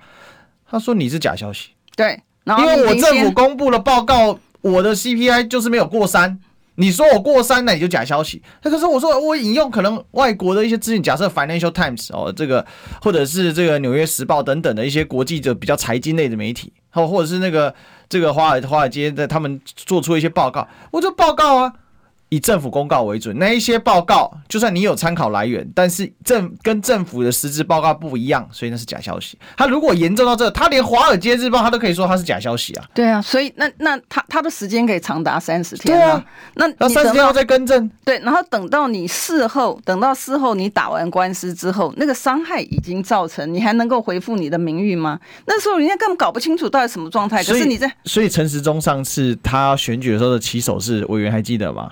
他说你是假消息，对，因为我政府公布了报告，我的 CPI 就是没有过三。你说我过三，那你就假消息。那可是我说我引用可能外国的一些资讯，假设 Financial Times 哦，这个或者是这个纽约时报等等的一些国际的比较财经类的媒体，或或者是那个。这个华尔华尔街的他们做出一些报告，我就报告啊。以政府公告为准，那一些报告就算你有参考来源，但是政跟政府的实质报告不一样，所以那是假消息。他如果严重到这，他连《华尔街日报》他都可以说他是假消息啊。对啊，所以那那他他的时间可以长达三十天。对啊，那那三十天后再更正。对，然后等到你事后，等到事后你打完官司之后，那个伤害已经造成，你还能够回复你的名誉吗？那时候人家根本搞不清楚到底什么状态。可是你在，所以陈时中上次他选举的时候的起手是，委员还记得吗？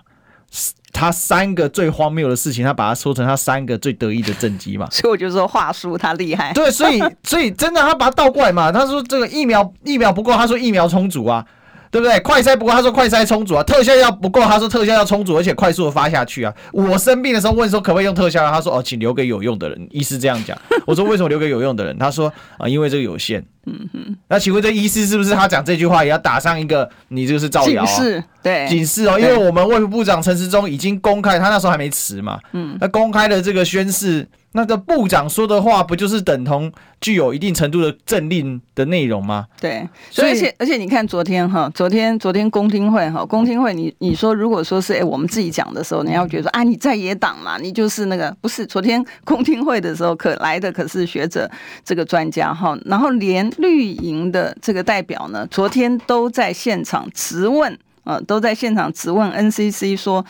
他三个最荒谬的事情，他把它说成他三个最得意的政绩嘛，所以我就说话术他厉害。对，所以 所以真的他把它倒过来嘛，他说这个疫苗疫苗不够，他说疫苗充足啊，对不对？快筛不够，他说快筛充足啊，特效药不够，他说特效药充足，而且快速的发下去啊。我生病的时候问说可不可以用特效药，他说哦，请留给有用的人，医师这样讲。我说为什么留给有用的人？他说啊，因为这个有限。嗯哼，那请问这医师是不是他讲这句话也要打上一个你这个是造谣啊？警示，对，警示哦，因为我们卫福部长陈时中已经公开，他那时候还没辞嘛，嗯，那公开的这个宣誓。那个部长说的话不就是等同具有一定程度的政令的内容吗？对，所以而且而且你看昨天哈，昨天昨天公听会哈，公听会你你说如果说是哎我们自己讲的时候，你要觉得说啊你在野党嘛，你就是那个不是？昨天公听会的时候可来的可是学者这个专家哈，然后连绿营的这个代表呢，昨天都在现场质问啊，都在现场质问 NCC 说。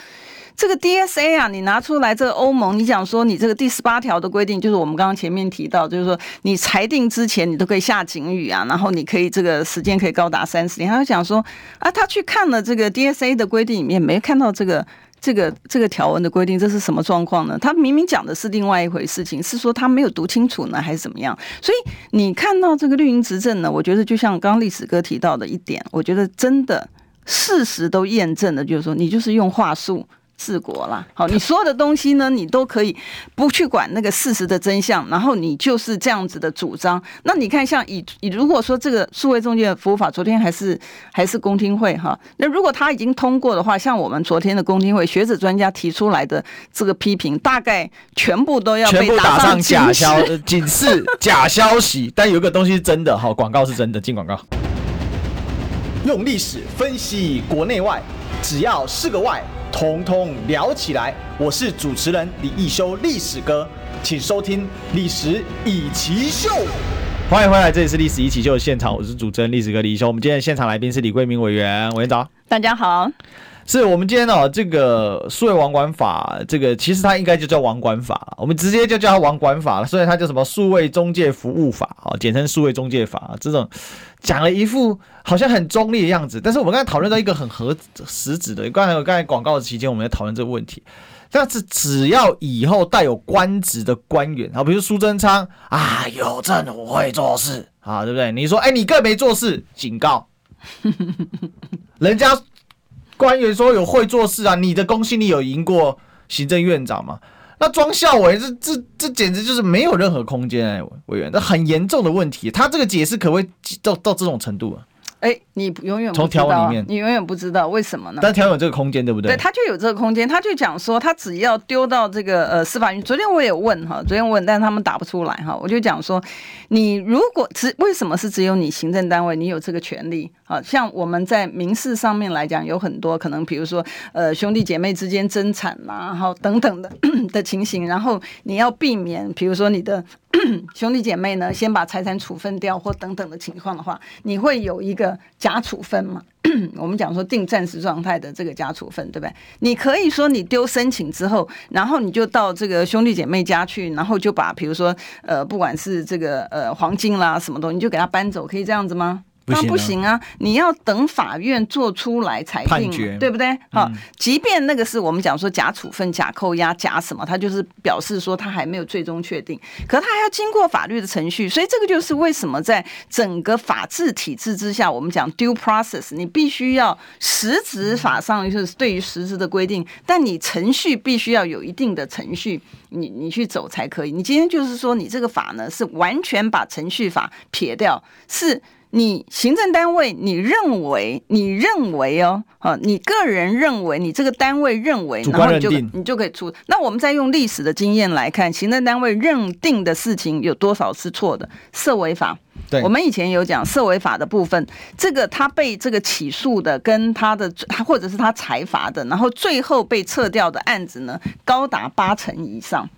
这个 DSA 啊，你拿出来这个欧盟，你讲说你这个第十八条的规定，就是我们刚刚前面提到，就是说你裁定之前你都可以下警语啊，然后你可以这个时间可以高达三十天。他就讲说啊，他去看了这个 DSA 的规定里面，没看到这个这个这个条文的规定，这是什么状况呢？他明明讲的是另外一回事情，是说他没有读清楚呢，还是怎么样？所以你看到这个绿营执政呢，我觉得就像刚刚历史哥提到的一点，我觉得真的事实都验证了，就是说你就是用话术。治国啦，好，你所有的东西呢，你都可以不去管那个事实的真相，然后你就是这样子的主张。那你看，像以以如果说这个数位中介服务法，昨天还是还是公听会哈，那如果他已经通过的话，像我们昨天的公听会，学者专家提出来的这个批评，大概全部都要被打上假消警示、假消息。但有一个东西是真的哈，广告是真的，进广告。用历史分析国内外。只要是个“外”，统统聊起来。我是主持人李一修，历史哥，请收听《历史以奇秀》。欢迎回来，这里是《历史以奇秀》的现场，我是主持人历史哥李一修。我们今天的现场来宾是李桂明委员，委员早。大家好。是我们今天哦，这个数位网管法，这个其实它应该就叫网管法，我们直接就叫它网管法了，所以它叫什么数位中介服务法啊，简称数位中介法。这种讲了一副好像很中立的样子，但是我们刚才讨论到一个很合实质的，刚才我刚才广告的期间我们在讨论这个问题，但是只要以后带有官职的官员啊，比如苏贞昌啊，有政府会做事啊，对不对？你说哎，你更没做事，警告，人家。官员说有会做事啊，你的公信力有赢过行政院长吗？那庄孝伟这这这简直就是没有任何空间哎，委员，这很严重的问题。他这个解释可会到到这种程度啊？哎、欸，你永远从条文里面，你永远不知道为什么呢？但条文有这个空间，对不对？对，他就有这个空间，他就讲说，他只要丢到这个呃司法院。昨天我也问哈，昨天问，但是他们打不出来哈。我就讲说，你如果只为什么是只有你行政单位你有这个权利？啊，像我们在民事上面来讲，有很多可能，比如说呃兄弟姐妹之间争产啦，然后等等的 的情形，然后你要避免，比如说你的。兄弟姐妹呢，先把财产处分掉或等等的情况的话，你会有一个假处分嘛？我们讲说定暂时状态的这个假处分，对不对？你可以说你丢申请之后，然后你就到这个兄弟姐妹家去，然后就把比如说呃，不管是这个呃黄金啦什么东西，你就给他搬走，可以这样子吗？那不，不行啊！你要等法院做出来裁定，对不对？好、嗯，即便那个是我们讲说假处分、假扣押、假什么，他就是表示说他还没有最终确定，可他还要经过法律的程序，所以这个就是为什么在整个法治体制之下，我们讲 due process，你必须要实质法上就是对于实质的规定，但你程序必须要有一定的程序，你你去走才可以。你今天就是说你这个法呢是完全把程序法撇掉，是。你行政单位，你认为，你认为哦，啊，你个人认为，你这个单位认为，然后你就你就可以出。那我们再用历史的经验来看，行政单位认定的事情有多少是错的？涉违法，对，我们以前有讲涉违法的部分，这个他被这个起诉的，跟他的或者是他裁罚的，然后最后被撤掉的案子呢，高达八成以上，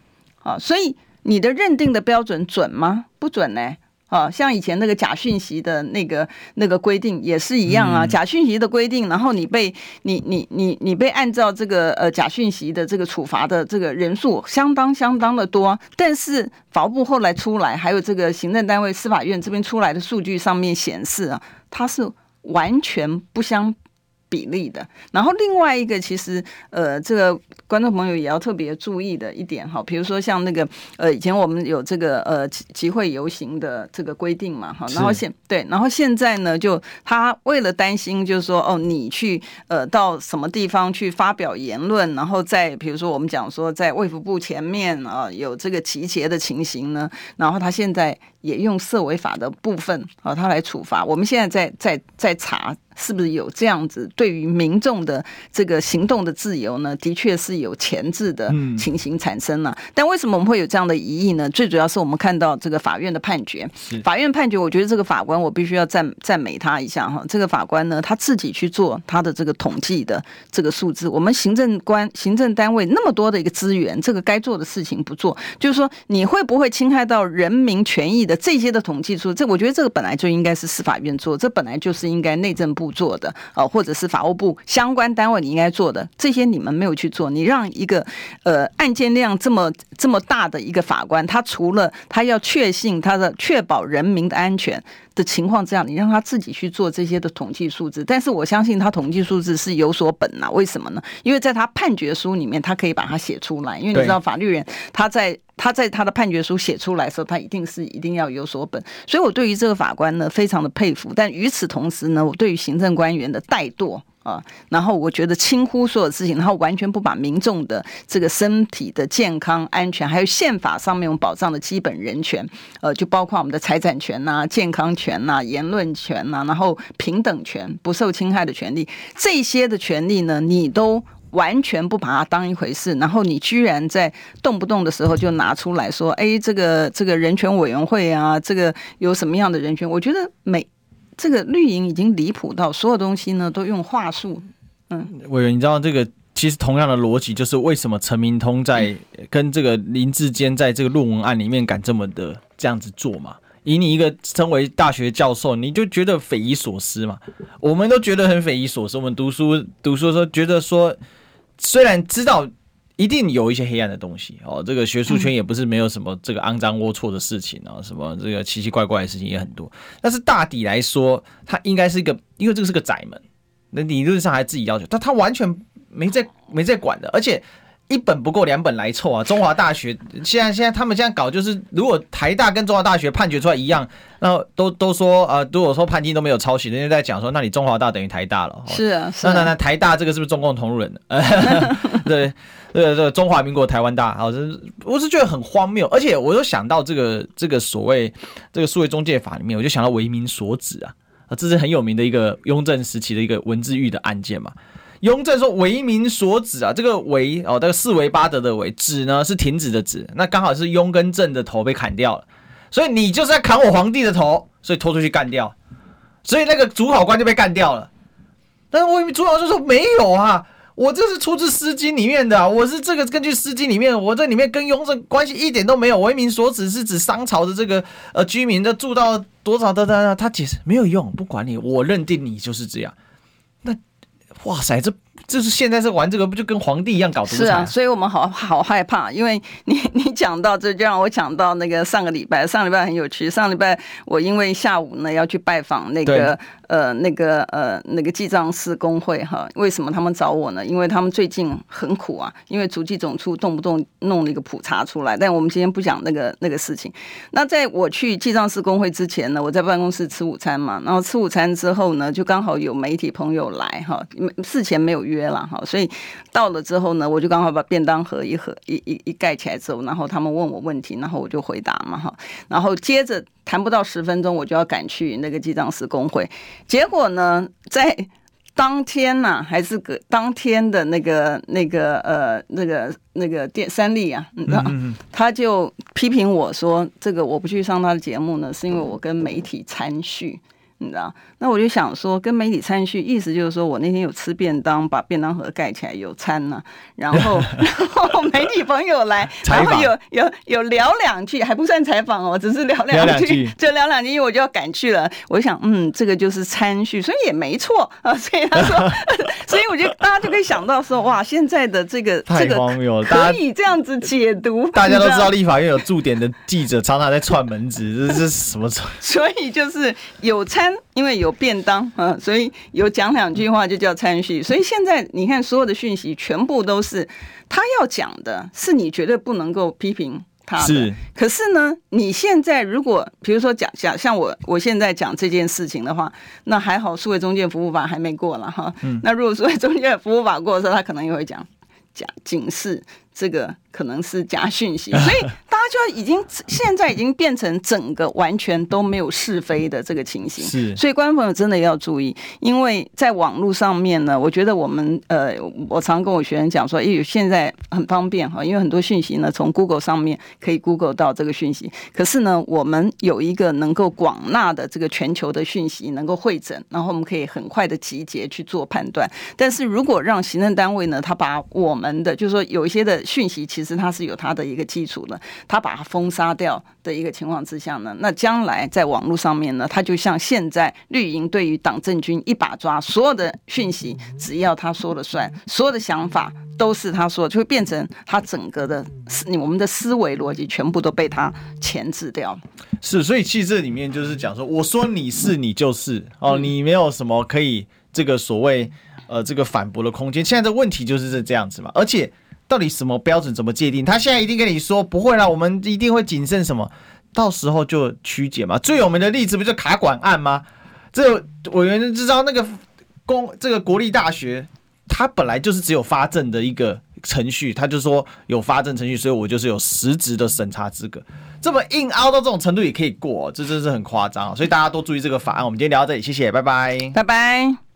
啊，所以你的认定的标准准吗？不准呢。啊，像以前那个假讯息的那个那个规定也是一样啊，假讯息的规定，然后你被你你你你被按照这个呃假讯息的这个处罚的这个人数相当相当的多，但是法务部后来出来，还有这个行政单位司法院这边出来的数据上面显示啊，它是完全不相比例的，然后另外一个其实呃，这个观众朋友也要特别注意的一点哈，比如说像那个呃，以前我们有这个呃集集会游行的这个规定嘛哈，然后现对，然后现在呢，就他为了担心，就是说哦，你去呃到什么地方去发表言论，然后在比如说我们讲说在卫福部前面啊有这个集结的情形呢，然后他现在也用涉违法的部分啊，他来处罚。我们现在在在在查。是不是有这样子对于民众的这个行动的自由呢？的确是有前置的情形产生了。但为什么我们会有这样的疑义呢？最主要是我们看到这个法院的判决。法院判决，我觉得这个法官我必须要赞赞美他一下哈。这个法官呢，他自己去做他的这个统计的这个数字。我们行政官、行政单位那么多的一个资源，这个该做的事情不做，就是说你会不会侵害到人民权益的这些的统计数？这我觉得这个本来就应该是司法院做，这本来就是应该内政部。做的啊，或者是法务部相关单位你应该做的这些，你们没有去做。你让一个呃案件量这么这么大的一个法官，他除了他要确信他的确保人民的安全的情况这样，你让他自己去做这些的统计数字。但是我相信他统计数字是有所本呐。为什么呢？因为在他判决书里面，他可以把它写出来。因为你知道，法律人他在。他在他的判决书写出来的时候，他一定是一定要有所本，所以我对于这个法官呢非常的佩服。但与此同时呢，我对于行政官员的怠惰啊，然后我觉得轻忽所有事情，然后完全不把民众的这个身体的健康安全，还有宪法上面有保障的基本人权，呃，就包括我们的财产权呐、健康权呐、言论权呐，然后平等权、不受侵害的权利，这些的权利呢，你都。完全不把它当一回事，然后你居然在动不动的时候就拿出来说：“哎，这个这个人权委员会啊，这个有什么样的人权？”我觉得每这个绿营已经离谱到所有东西呢都用话术嗯，委员，你知道这个其实同样的逻辑，就是为什么陈明通在跟这个林志坚在这个论文案里面敢这么的这样子做嘛？以你一个身为大学教授，你就觉得匪夷所思嘛？我们都觉得很匪夷所思。我们读书读书的时候觉得说，虽然知道。一定有一些黑暗的东西哦，这个学术圈也不是没有什么这个肮脏龌龊的事情啊，什么这个奇奇怪怪的事情也很多。但是大抵来说，它应该是一个，因为这个是个窄门，那理论上还自己要求，但他完全没在没在管的，而且。一本不够两本来凑啊！中华大学现在现在他们现在搞就是，如果台大跟中华大学判决出来一样，那都都说呃，如果说判定都没有抄袭，人家在讲说，那你中华大等于台大了。是啊，是啊。那那那台大这个是不是中共同路人？对对对，中华民国台湾大，好，这是我是觉得很荒谬，而且我又想到这个这个所谓这个数位中介法里面，我就想到为民所指啊，啊，这是很有名的一个雍正时期的一个文字狱的案件嘛。雍正说：“为民所指啊，这个为哦，这个四维八德的为指呢是停止的止，那刚好是雍跟正的头被砍掉了，所以你就是在砍我皇帝的头，所以拖出去干掉，所以那个主考官就被干掉了。但是我以为主考就说没有啊，我这是出自《诗经》里面的，我是这个根据《诗经》里面，我这里面跟雍正关系一点都没有。为民所指是指商朝的这个呃居民的住到多少的的，他解释没有用，不管你，我认定你就是这样。”那哇塞，这这是现在是玩这个，不就跟皇帝一样搞独裁？是啊，所以我们好好害怕，因为你你讲到这，就让我讲到那个上个礼拜，上礼拜很有趣。上礼拜我因为下午呢要去拜访那个呃那个呃那个记账师工会哈，为什么他们找我呢？因为他们最近很苦啊，因为足迹总处动不动弄了一个普查出来。但我们今天不讲那个 那个事情。那在我去记账师工会之前呢，我在办公室吃午餐嘛，然后吃午餐之后呢，就刚好有媒体朋友来哈。事前没有约了哈，所以到了之后呢，我就刚好把便当盒一盒一一一盖起来之后，然后他们问我问题，然后我就回答嘛哈，然后接着谈不到十分钟，我就要赶去那个记账师工会，结果呢，在当天呐、啊，还是个当天的那个那个呃那个那个电三立啊，你知道，他就批评我说，这个我不去上他的节目呢，是因为我跟媒体参叙。你知道，那我就想说，跟媒体餐叙，意思就是说我那天有吃便当，把便当盒盖起来有餐呢、啊，然后 然后媒体朋友来，然后有有有聊两句，还不算采访哦，只是聊两句，就聊两句，因为我就要赶去了。我就想，嗯，这个就是餐叙，所以也没错啊。所以他说，所以我就大家就可以想到说，哇，现在的这个这个可以这样子解读。大家都知道立法院有驻点的记者常常在串门子，这是什么？所以就是有参。因为有便当啊，所以有讲两句话就叫参叙。所以现在你看，所有的讯息全部都是他要讲的，是你绝对不能够批评他的。是。可是呢，你现在如果比如说讲讲像我我现在讲这件事情的话，那还好，数位中介服务法还没过了哈。嗯。那如果数位中介服务法过的时候，他可能也会讲讲警示。这个可能是假讯息，所以大家就已经现在已经变成整个完全都没有是非的这个情形。是，所以观众朋友真的要注意，因为在网络上面呢，我觉得我们呃，我常跟我学生讲说，因为现在很方便哈，因为很多讯息呢从 Google 上面可以 Google 到这个讯息，可是呢，我们有一个能够广纳的这个全球的讯息能够会诊，然后我们可以很快的集结去做判断。但是如果让行政单位呢，他把我们的就是说有一些的。讯息其实它是有它的一个基础的，它把它封杀掉的一个情况之下呢，那将来在网络上面呢，它就像现在绿营对于党政军一把抓，所有的讯息只要他说了算，所有的想法都是他说，就会变成他整个的我们的思维逻辑全部都被他钳制掉。是，所以其实这里面就是讲说，我说你是你就是哦，你没有什么可以这个所谓呃这个反驳的空间。现在的问题就是这这样子嘛，而且。到底什么标准怎么界定？他现在一定跟你说不会啦，我们一定会谨慎什么，到时候就曲解嘛。最有名的例子不就卡管案吗？这委员知道那个公这个国立大学，他本来就是只有发证的一个程序，他就说有发证程序，所以我就是有实质的审查资格。这么硬凹到这种程度也可以过，这真是很夸张。所以大家多注意这个法案。我们今天聊到这里，谢谢，拜拜，拜拜。